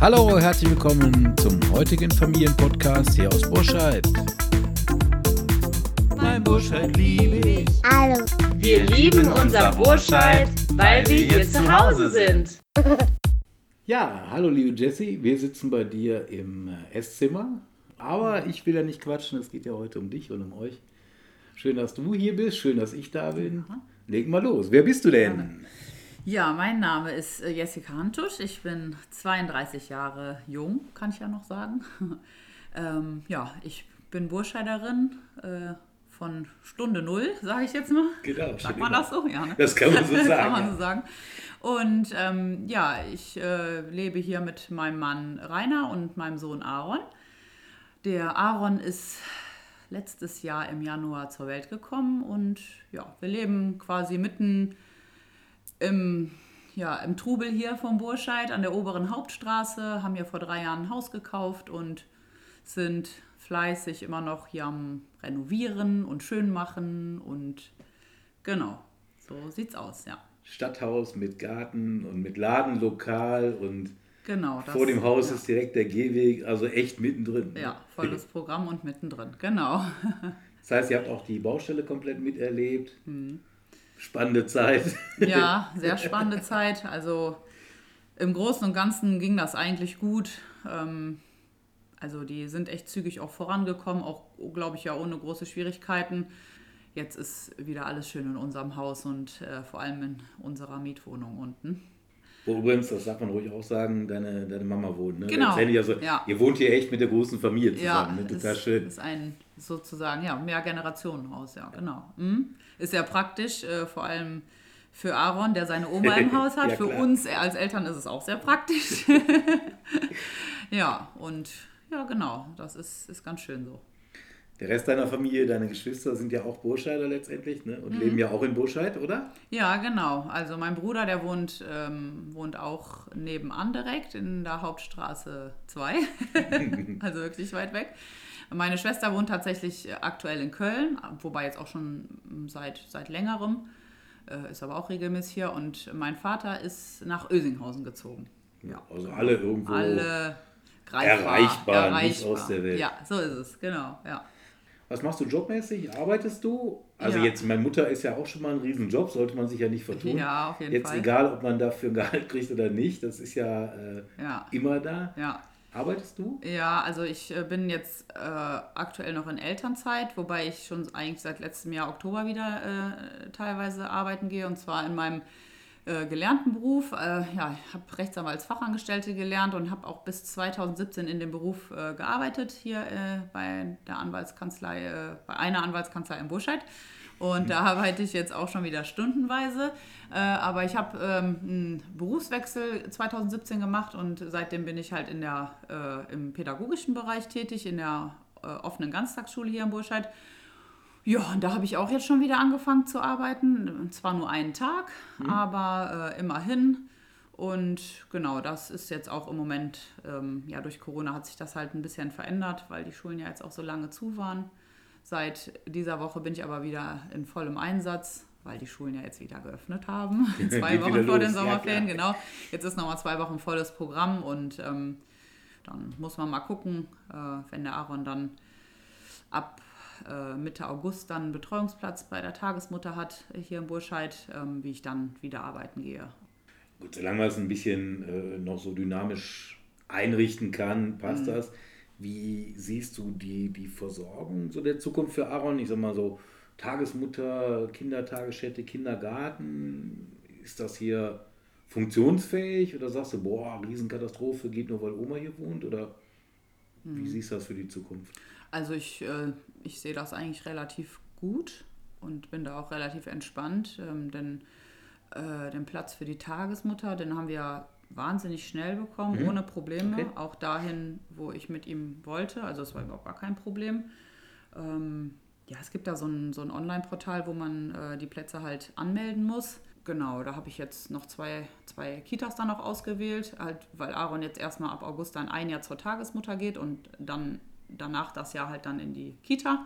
Hallo, herzlich willkommen zum heutigen Familienpodcast hier aus Burscheid. Mein Burscheid liebe ich. Hallo. Wir lieben unser Burscheid, weil wir hier zu Hause sind. Ja, hallo liebe Jessie, wir sitzen bei dir im äh, Esszimmer, aber ich will ja nicht quatschen, es geht ja heute um dich und um euch. Schön, dass du hier bist, schön, dass ich da bin. Leg mal los, wer bist du denn? Ja, mein Name ist äh, Jessica Hantusch. Ich bin 32 Jahre jung, kann ich ja noch sagen. ähm, ja, ich bin Burscheiderin äh, von Stunde Null, sage ich jetzt mal. Genau, Sagt man das so? Ja, ne? Das kann man so sagen. kann man ja. so sagen. Und ähm, ja, ich äh, lebe hier mit meinem Mann Rainer und meinem Sohn Aaron. Der Aaron ist letztes Jahr im Januar zur Welt gekommen und ja, wir leben quasi mitten im, ja, im Trubel hier vom Burscheid an der oberen Hauptstraße, haben hier vor drei Jahren ein Haus gekauft und sind fleißig immer noch hier am Renovieren und schön machen und genau, so sieht's aus, ja. Stadthaus mit Garten und mit Ladenlokal und Genau. das- vor dem Haus ja. ist direkt der Gehweg, also echt mittendrin. Ja, volles Programm und mittendrin, genau. Das heißt, ihr habt auch die Baustelle komplett miterlebt. Hm. Spannende Zeit. Ja, sehr spannende Zeit. Also im Großen und Ganzen ging das eigentlich gut. Ähm, also die sind echt zügig auch vorangekommen, auch glaube ich ja ohne große Schwierigkeiten. Jetzt ist wieder alles schön in unserem Haus und äh, vor allem in unserer Mietwohnung unten. Wo übrigens, das darf man ruhig auch sagen, deine, deine Mama wohnt. Ne? Genau, Also, ja. Ihr wohnt hier echt mit der großen Familie Ja, zusammen. ne? Total ist, schön. ist ein sozusagen ja mehr Generationenhaus, ja genau. Mhm. Ist ja praktisch, äh, vor allem für Aaron, der seine Oma im Haus hat. Ja, für uns als Eltern ist es auch sehr praktisch. ja und ja genau, das ist, ist ganz schön so. Der Rest deiner Familie, deine Geschwister sind ja auch Burscheider letztendlich ne? und Mhm. leben ja auch in Burscheid, oder? Ja, genau. Also mein Bruder, der wohnt, ähm, wohnt auch nebenan direkt in der Hauptstraße 2. also wirklich weit weg. Meine Schwester wohnt tatsächlich äh, aktuell in Köln, wobei jetzt auch schon mm, seit, seit längerem, äh, ist aber auch regelmäßig hier. Und mein Vater ist nach Ösinghausen gezogen. Ja. Also alle irgendwo. Alle greifbar, Erreichbar, nicht aus der Welt. Ja, so ist es, genau. Ja. Was machst du jobmäßig? Arbeitest du? Also Ja. jetzt, meine Mutter ist ja auch schon mal ein Riesenjob, sollte man sich ja nicht vertun. Ja, auf jeden jetzt Fall. egal, ob man dafür Gehalt kriegt oder nicht, das ist ja, äh, Ja. immer da. ja. Arbeitest du? Ja, also ich äh, bin jetzt äh, aktuell noch in Elternzeit, wobei ich schon eigentlich seit letztem Jahr Oktober wieder äh, teilweise arbeiten gehe und zwar in meinem äh, gelernten Beruf. Äh, ja, ich habe Rechtsanwaltsfachangestellte gelernt und habe auch bis 2017 in dem Beruf äh, gearbeitet hier äh, bei der Anwaltskanzlei, äh, bei einer Anwaltskanzlei in Burscheid. Und da arbeite ich jetzt auch schon wieder stundenweise. Aber ich habe ähm, einen Berufswechsel 2017 gemacht und seitdem bin ich halt in der, im pädagogischen Bereich tätig, in der offenen Ganztagsschule hier in Burscheid. Ja, und da habe ich auch jetzt schon wieder angefangen zu arbeiten. Zwar nur einen Tag, aber äh, immerhin. Und genau, das ist jetzt auch im Moment, ähm, ja, durch Corona hat sich das halt ein bisschen verändert, weil die Schulen ja jetzt auch so lange zu waren. Seit dieser Woche bin ich aber wieder in vollem Einsatz, weil die Schulen ja jetzt wieder geöffnet haben. zwei Wochen vor den ja, Sommerferien, klar. genau. Jetzt ist nochmal zwei Wochen volles Programm und ähm, dann muss man mal gucken, äh, wenn der Aaron dann ab äh, Mitte August dann einen Betreuungsplatz bei der Tagesmutter hat hier in Burscheid, ähm, wie ich dann wieder arbeiten gehe. Gut, solange man es ein bisschen äh, noch so dynamisch einrichten kann, passt Mhm. das. Wie siehst du die, die Versorgung so der Zukunft für Aaron? Ich sag mal so, Tagesmutter, Kindertagesstätte, Kindergarten, ist das hier funktionsfähig oder sagst du, boah, Riesenkatastrophe, geht nur, weil Oma hier wohnt? Oder Mhm. wie siehst du das für die Zukunft? Also ich, äh, ich sehe das eigentlich relativ gut und bin da auch relativ entspannt, ähm, denn äh, den Platz für die Tagesmutter, den haben wir wahnsinnig schnell bekommen, ohne Probleme, Okay. auch dahin, wo ich mit ihm wollte. Also es war überhaupt gar kein Problem. Ähm, ja, es gibt da so ein, so ein Online-Portal, wo man äh, die Plätze halt anmelden muss. Genau, da habe ich jetzt noch zwei, zwei Kitas dann noch ausgewählt, halt, weil Aaron jetzt erstmal ab August dann ein Jahr zur Tagesmutter geht und dann danach das Jahr halt dann in die Kita.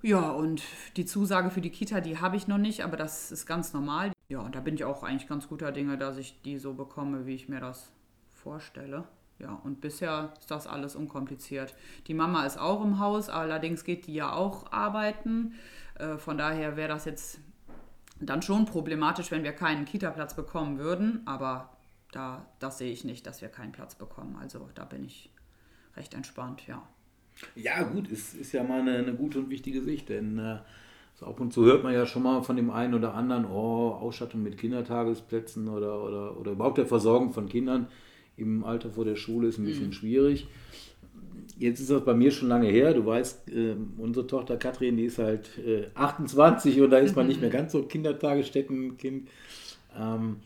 Ja, und die Zusage für die Kita, die habe ich noch nicht, aber das ist ganz normal. Ja, und da bin ich auch eigentlich ganz guter Dinge, dass ich die so bekomme, wie ich mir das vorstelle. Ja, und bisher ist das alles unkompliziert. Die Mama ist auch im Haus, allerdings geht die ja auch arbeiten. Äh, von daher wäre das jetzt dann schon problematisch, wenn wir keinen Kita-Platz bekommen würden. Aber da, das sehe ich nicht, dass wir keinen Platz bekommen. Also da bin ich recht entspannt, ja. Ja, gut, ist, ist ja mal eine, eine gute und wichtige Sicht, denn äh, so ab und zu hört man ja schon mal von dem einen oder anderen, oh, Ausstattung mit Kindertagesplätzen oder, oder, oder überhaupt der Versorgung von Kindern im Alter vor der Schule ist ein bisschen mhm. schwierig. Jetzt ist das bei mir schon lange her. Du weißt, äh, unsere Tochter Katrin, die ist halt äh, 28 und da ist man nicht mehr ganz so Kindertagesstättenkind. Ähm,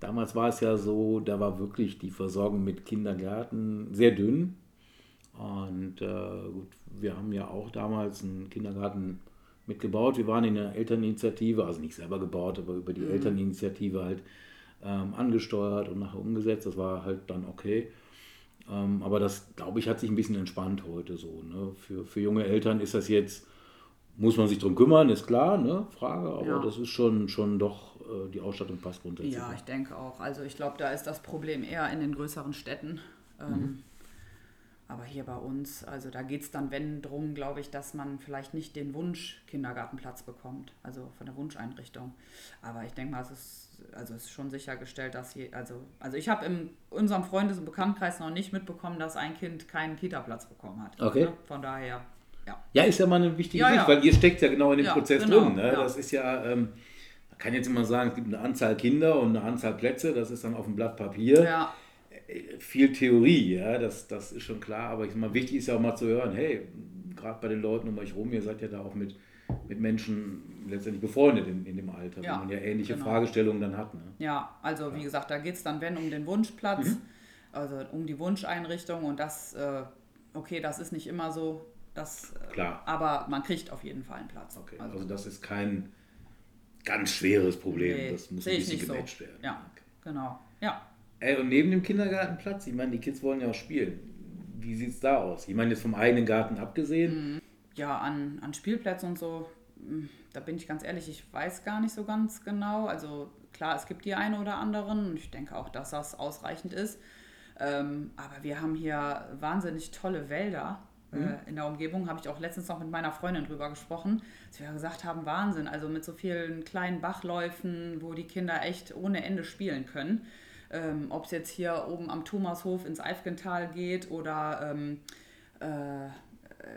damals war es ja so, da war wirklich die Versorgung mit Kindergärten sehr dünn. Und äh, gut, wir haben ja auch damals einen Kindergarten mitgebaut. Wir waren in der Elterninitiative, also nicht selber gebaut, aber über die mhm. Elterninitiative halt ähm, angesteuert und nachher umgesetzt. Das war halt dann okay. Ähm, aber das, glaube ich, hat sich ein bisschen entspannt heute so. Ne? Für, für junge Eltern ist das jetzt, muss man sich darum kümmern, ist klar, ne? Frage, aber ja. das ist schon, schon doch, äh, die Ausstattung passt grundsätzlich. Ja, ich denke auch. Also ich glaube, da ist das Problem eher in den größeren Städten. Ähm, mhm. Aber hier bei uns, also da geht es dann, wenn, drum, glaube ich, dass man vielleicht nicht den Wunsch-Kindergartenplatz bekommt, also von der Wunscheinrichtung. Aber ich denke mal, es ist, also es ist schon sichergestellt, dass hier, also, also ich habe in unserem Freundes- und Bekanntenkreis noch nicht mitbekommen, dass ein Kind keinen Kita-Platz bekommen hat. Okay. Ne? Von daher, ja. Ja, ist ja mal eine wichtige ja, Sicht, ja. weil ihr steckt ja genau in dem ja, Prozess genau, drin. Ne? Das ist ja, ähm, man kann jetzt immer sagen, es gibt eine Anzahl Kinder und eine Anzahl Plätze, das ist dann auf dem Blatt Papier. Ja viel Theorie, ja, das, das ist schon klar, aber ich meine, wichtig ist ja auch mal zu hören, hey, gerade bei den Leuten um euch rum, ihr seid ja da auch mit, mit Menschen letztendlich befreundet in, in dem Alter, ja, wo man ja ähnliche genau. Fragestellungen dann hat. Ne? Ja, also ja. wie gesagt, da geht es dann, wenn, um den Wunschplatz, mhm. also um die Wunscheinrichtung und das, äh, okay, das ist nicht immer so, das, äh, Klar. aber man kriegt auf jeden Fall einen Platz. Okay, also, also das ist kein ganz schweres Problem, nee, das muss ein bisschen gematcht so. werden. Ja, okay. genau, ja. Ey, und neben dem Kindergartenplatz, ich meine, die Kids wollen ja auch spielen. Wie sieht es da aus? Ich meine, jetzt vom eigenen Garten abgesehen. Mhm. Ja, an, an Spielplätzen und so, hm, da bin ich ganz ehrlich, ich weiß gar nicht so ganz genau. Also klar, es gibt die eine oder anderen und ich denke auch, dass das ausreichend ist. Ähm, aber wir haben hier wahnsinnig tolle Wälder äh, mhm. in der Umgebung. Habe ich auch letztens noch mit meiner Freundin drüber gesprochen, dass wir gesagt haben, Wahnsinn, also mit so vielen kleinen Bachläufen, wo die Kinder echt ohne Ende spielen können. Ähm, Ob es jetzt hier oben am Thomashof ins Eifgental geht oder ähm, äh,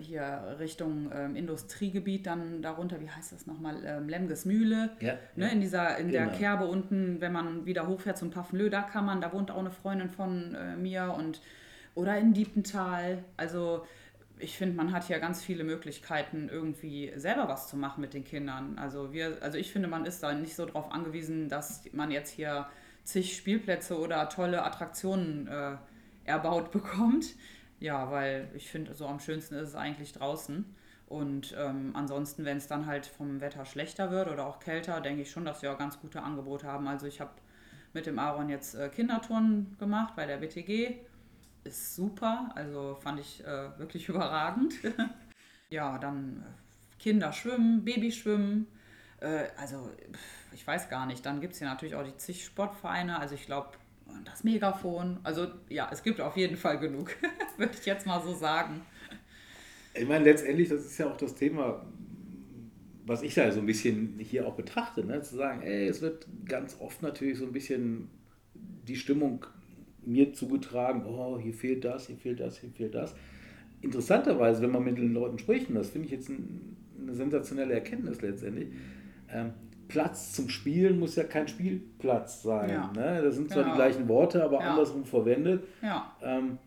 hier Richtung ähm, Industriegebiet, dann darunter, wie heißt das nochmal, ähm, Lemgesmühle, ja, ne, ja. in dieser, in genau. der Kerbe unten, wenn man wieder hochfährt zum Paffenlö, da kann man, da wohnt auch eine Freundin von äh, mir und oder in Diepental, also ich finde, man hat hier ganz viele Möglichkeiten, irgendwie selber was zu machen mit den Kindern. Also wir, also ich finde, man ist da nicht so darauf angewiesen, dass man jetzt hier zig Spielplätze oder tolle Attraktionen äh, erbaut bekommt. Ja, weil ich finde, so am schönsten ist es eigentlich draußen. Und ähm, ansonsten, wenn es dann halt vom Wetter schlechter wird oder auch kälter, denke ich schon, dass wir auch ganz gute Angebote haben. Also ich habe mit dem Aaron jetzt äh, Kindertouren gemacht bei der BTG. Ist super, also fand ich äh, wirklich überragend. ja, dann äh, Kinder schwimmen, Babyschwimmen. Äh, also ich weiß gar nicht. Dann gibt es ja natürlich auch die zig Sportvereine. Also ich glaube, das Megafon. Also ja, es gibt auf jeden Fall genug, würde ich jetzt mal so sagen. Ich meine, letztendlich, das ist ja auch das Thema, was ich da so ein bisschen hier auch betrachte, ne? zu sagen, ey, es wird ganz oft natürlich so ein bisschen die Stimmung mir zugetragen, oh, hier fehlt das, hier fehlt das, hier fehlt das. Interessanterweise, wenn man mit den Leuten spricht, und das finde ich jetzt ein, eine sensationelle Erkenntnis letztendlich, ähm, Platz zum Spielen muss ja kein Spielplatz sein. Ja. Ne? Das sind zwar genau. die gleichen Worte, aber ja. andersrum verwendet. Ja. Ähm,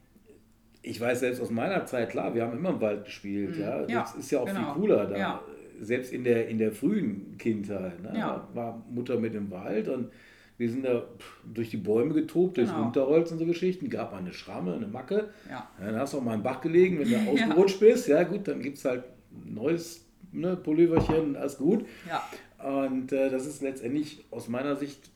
ich weiß selbst aus meiner Zeit, klar, wir haben immer im Wald gespielt. Mhm. Ja? Das ist ja auch genau. viel cooler da. Selbst in der, in der frühen Kindheit ne? war Mutter mit im Wald und wir sind da durch die Bäume getobt, durchs genau. Unterholz und so Geschichten. Gab mal eine Schramme, eine Macke. Ja. Dann hast du auch mal im Bach gelegen, wenn du ausgerutscht bist. Ja, gut, dann gibt es halt neues ne, Pulloverchen, alles gut. Ja. Und äh, das ist letztendlich aus meiner Sicht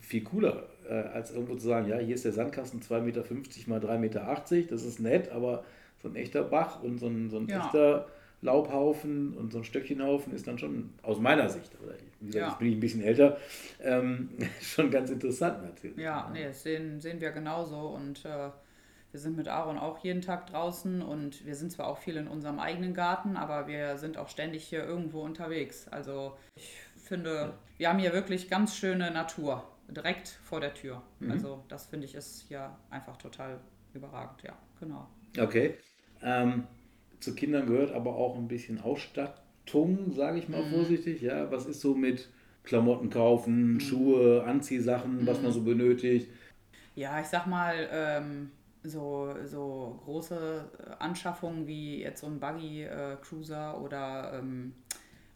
viel cooler, äh, als irgendwo zu sagen, ja, hier ist der Sandkasten 2,50 Meter mal 3,80 Meter, das ist nett, aber so ein echter Bach und so ein, so ein ja. echter Laubhaufen und so ein Stöckchenhaufen ist dann schon aus meiner Sicht, oder wie gesagt, Ja. jetzt bin ich ein bisschen älter, ähm, schon ganz interessant natürlich. Ja, nee, das sehen, sehen wir genauso. Und äh, wir sind mit Aaron auch jeden Tag draußen und wir sind zwar auch viel in unserem eigenen Garten, aber wir sind auch ständig hier irgendwo unterwegs. Also ich finde, wir haben hier wirklich ganz schöne Natur direkt vor der Tür. Also das finde ich ist hier einfach total überragend, ja, genau. Okay. Ähm, zu Kindern gehört aber auch ein bisschen Ausstattung, sage ich mal Mhm. vorsichtig. Ja, was ist so mit Klamotten kaufen, Mhm. Schuhe, Anziehsachen, was man so benötigt? Ja, ich sag mal, ähm, so, so große äh, Anschaffungen wie jetzt so ein Buggy-Cruiser oder, ähm,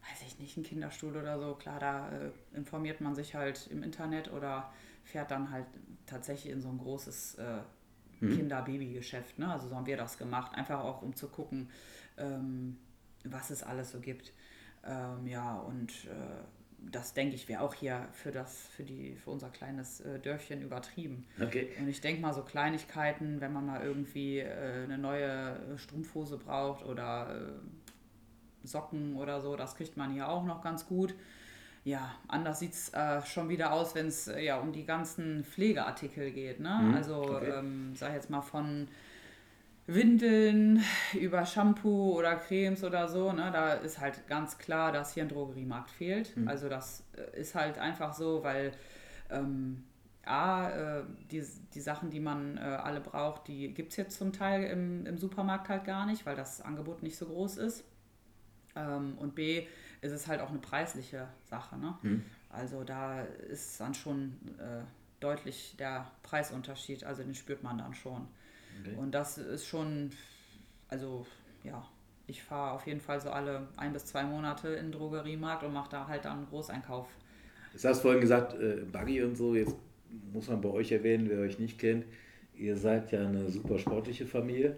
weiß ich nicht, ein Kinderstuhl oder so, klar, da äh, informiert man sich halt im Internet oder fährt dann halt tatsächlich in so ein großes äh, Kinder-Baby-Geschäft. Ne? Also so haben wir das gemacht, einfach auch um zu gucken, ähm, was es alles so gibt. Ähm, ja, und äh, das denke ich wäre auch hier für das, für die, für unser kleines äh, Dörfchen übertrieben. Okay. Und ich denke mal so Kleinigkeiten, wenn man mal irgendwie äh, eine neue Strumpfhose braucht oder äh, Socken oder so, das kriegt man hier auch noch ganz gut. Ja, anders sieht es äh, schon wieder aus, wenn es äh, ja um die ganzen Pflegeartikel geht. Ne? Mhm, Also, okay. ähm, sag jetzt mal von Windeln über Shampoo oder Cremes oder so, ne, da ist halt ganz klar, dass hier ein Drogeriemarkt fehlt. Also das äh, ist halt einfach so, weil ähm, A, äh, die, die Sachen, die man äh, alle braucht, die gibt es jetzt zum Teil im, im Supermarkt halt gar nicht, weil das Angebot nicht so groß ist. Ähm, und B, ist es halt auch eine preisliche Sache. Ne? Also da ist dann schon äh, deutlich der Preisunterschied, also den spürt man dann schon. Okay. Und das ist schon, also ja, ich fahre auf jeden Fall so alle ein bis zwei Monate in den Drogeriemarkt und mache da halt dann einen Großeinkauf. Du hast vorhin gesagt, äh, Buggy und so, jetzt muss man bei euch erwähnen, wer euch nicht kennt, ihr seid ja eine super sportliche Familie.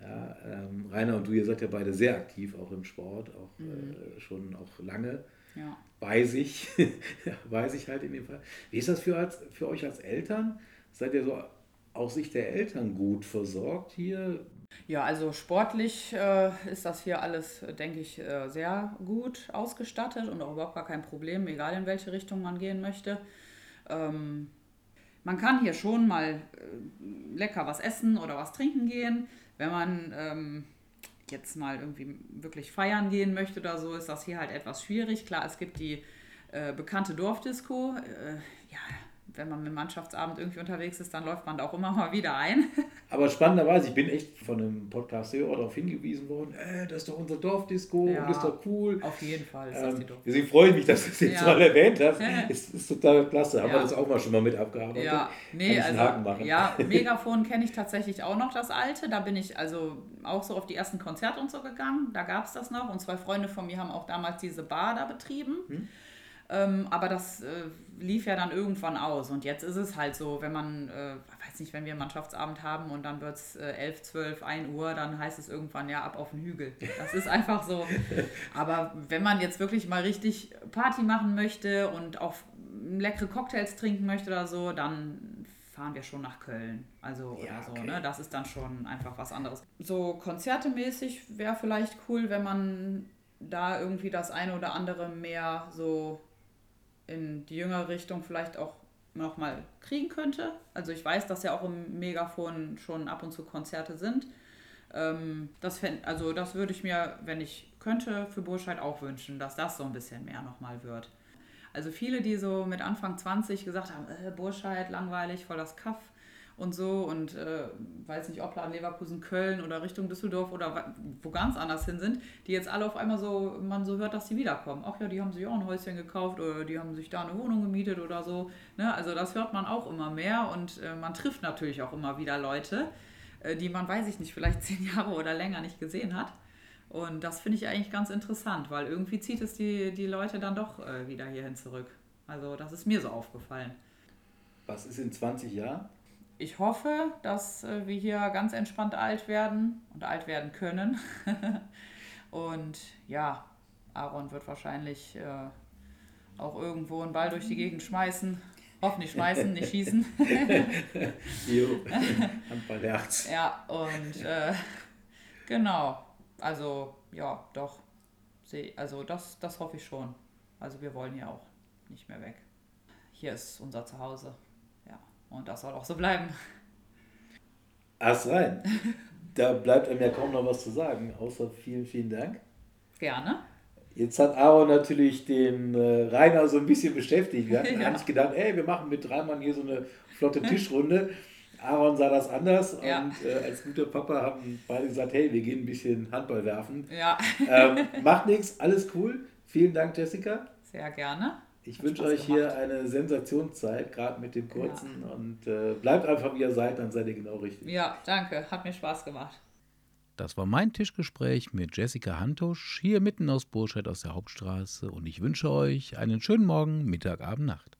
Ja, ähm, Rainer und du, ihr seid ja beide sehr aktiv, auch im Sport, auch äh, schon auch lange. Ja. Weiß ich, weiß ich halt in dem Fall. Wie ist das für, als, für euch als Eltern? Seid ihr so aus Sicht der Eltern gut versorgt hier? Ja, also sportlich äh, ist das hier alles, äh, denke ich, äh, sehr gut ausgestattet und auch überhaupt gar kein Problem, egal in welche Richtung man gehen möchte. Ähm, man kann hier schon mal äh, lecker was essen oder was trinken gehen. Wenn man ähm, jetzt mal irgendwie wirklich feiern gehen möchte oder so, ist das hier halt etwas schwierig. Klar, es gibt die äh, bekannte Dorfdisco. Wenn man mit Mannschaftsabend irgendwie unterwegs ist, dann läuft man da auch immer mal wieder ein. Aber spannenderweise, ich bin echt von einem Podcast-Hörer darauf hingewiesen worden, äh, das ist doch unser Dorfdisco Ja. und das ist doch cool. Auf jeden Fall ist das die Ähm, Dorf. deswegen freue ich mich, dass du es jetzt Ja. mal erwähnt hast. Es ist total klasse. Haben Ja. wir das auch mal schon mal mit abgearbeitet? Ja, nee, einen Haken also machen? ja, Megafon kenne ich tatsächlich auch noch das alte. Da bin ich also auch so auf die ersten Konzerte und so gegangen. Da gab es das noch. Und zwei Freunde von mir haben auch damals diese Bar da betrieben. Hm. Ähm, aber das äh, lief ja dann irgendwann aus. Und jetzt ist es halt so, wenn man, äh, weiß nicht, wenn wir einen Mannschaftsabend haben und dann wird es äh, 11, 12, 1 Uhr, dann heißt es irgendwann ja ab auf den Hügel. Das ist einfach so. Aber wenn man jetzt wirklich mal richtig Party machen möchte und auch leckere Cocktails trinken möchte oder so, dann fahren wir schon nach Köln. Also Ja, oder so, okay. ne? Das ist dann schon einfach was anderes. So konzertemäßig wäre vielleicht cool, wenn man da irgendwie das eine oder andere mehr so in die jüngere Richtung vielleicht auch nochmal kriegen könnte. Also ich weiß, dass ja auch im Megafon schon ab und zu Konzerte sind. Ähm, das fänd, also das würde ich mir, wenn ich könnte, für Burscheid auch wünschen, dass das so ein bisschen mehr nochmal wird. Also viele, die so mit Anfang 20 gesagt haben, äh, Burscheid, langweilig, voll das Kaff und so und äh, weiß nicht, ob Laden Leverkusen, Köln oder Richtung Düsseldorf oder wo ganz anders hin sind, die jetzt alle auf einmal so, man so hört, dass die wiederkommen. Ach ja, die haben sich auch ein Häuschen gekauft oder die haben sich da eine Wohnung gemietet oder so. Ne? Also das hört man auch immer mehr und äh, man trifft natürlich auch immer wieder Leute, äh, die man, weiß ich nicht, vielleicht zehn Jahre oder länger nicht gesehen hat. Und das finde ich eigentlich ganz interessant, weil irgendwie zieht es die, die Leute dann doch äh, wieder hierhin zurück. Also das ist mir so aufgefallen. Was ist in 20 Jahren? Ich hoffe, dass äh, wir hier ganz entspannt alt werden und alt werden können. und ja, Aaron wird wahrscheinlich äh, auch irgendwo einen Ball durch die Gegend schmeißen. Hoffentlich schmeißen, nicht schießen. Jo, Handballherz. Ja, und äh, genau. Also, ja, doch. Also, das, das hoffe ich schon. Also, wir wollen ja auch nicht mehr weg. Hier ist unser Zuhause. Und das soll auch so bleiben. Ass rein. Da bleibt einem ja kaum noch was zu sagen, außer vielen, vielen Dank. Gerne. Jetzt hat Aaron natürlich den äh, Rainer so ein bisschen beschäftigt. Wir hatten Ja. eigentlich gedacht, ey, wir machen mit drei Mann hier so eine flotte Tischrunde. Aaron sah das anders Ja. und äh, als guter Papa haben beide gesagt, hey, wir gehen ein bisschen Handball werfen. Ja, Ähm, macht nichts, alles cool. Vielen Dank, Jessica. sehr gerne. Ich wünsche euch hier gemacht. eine Sensationszeit, gerade mit dem kurzen. Und äh, bleibt einfach, wie ihr seid, dann seid ihr genau richtig. Ja, danke. Hat mir Spaß gemacht. Das war mein Tischgespräch mit Jessica Hantusch hier mitten aus Burscheid aus der Hauptstraße und ich wünsche euch einen schönen Morgen, Mittag, Abend, Nacht.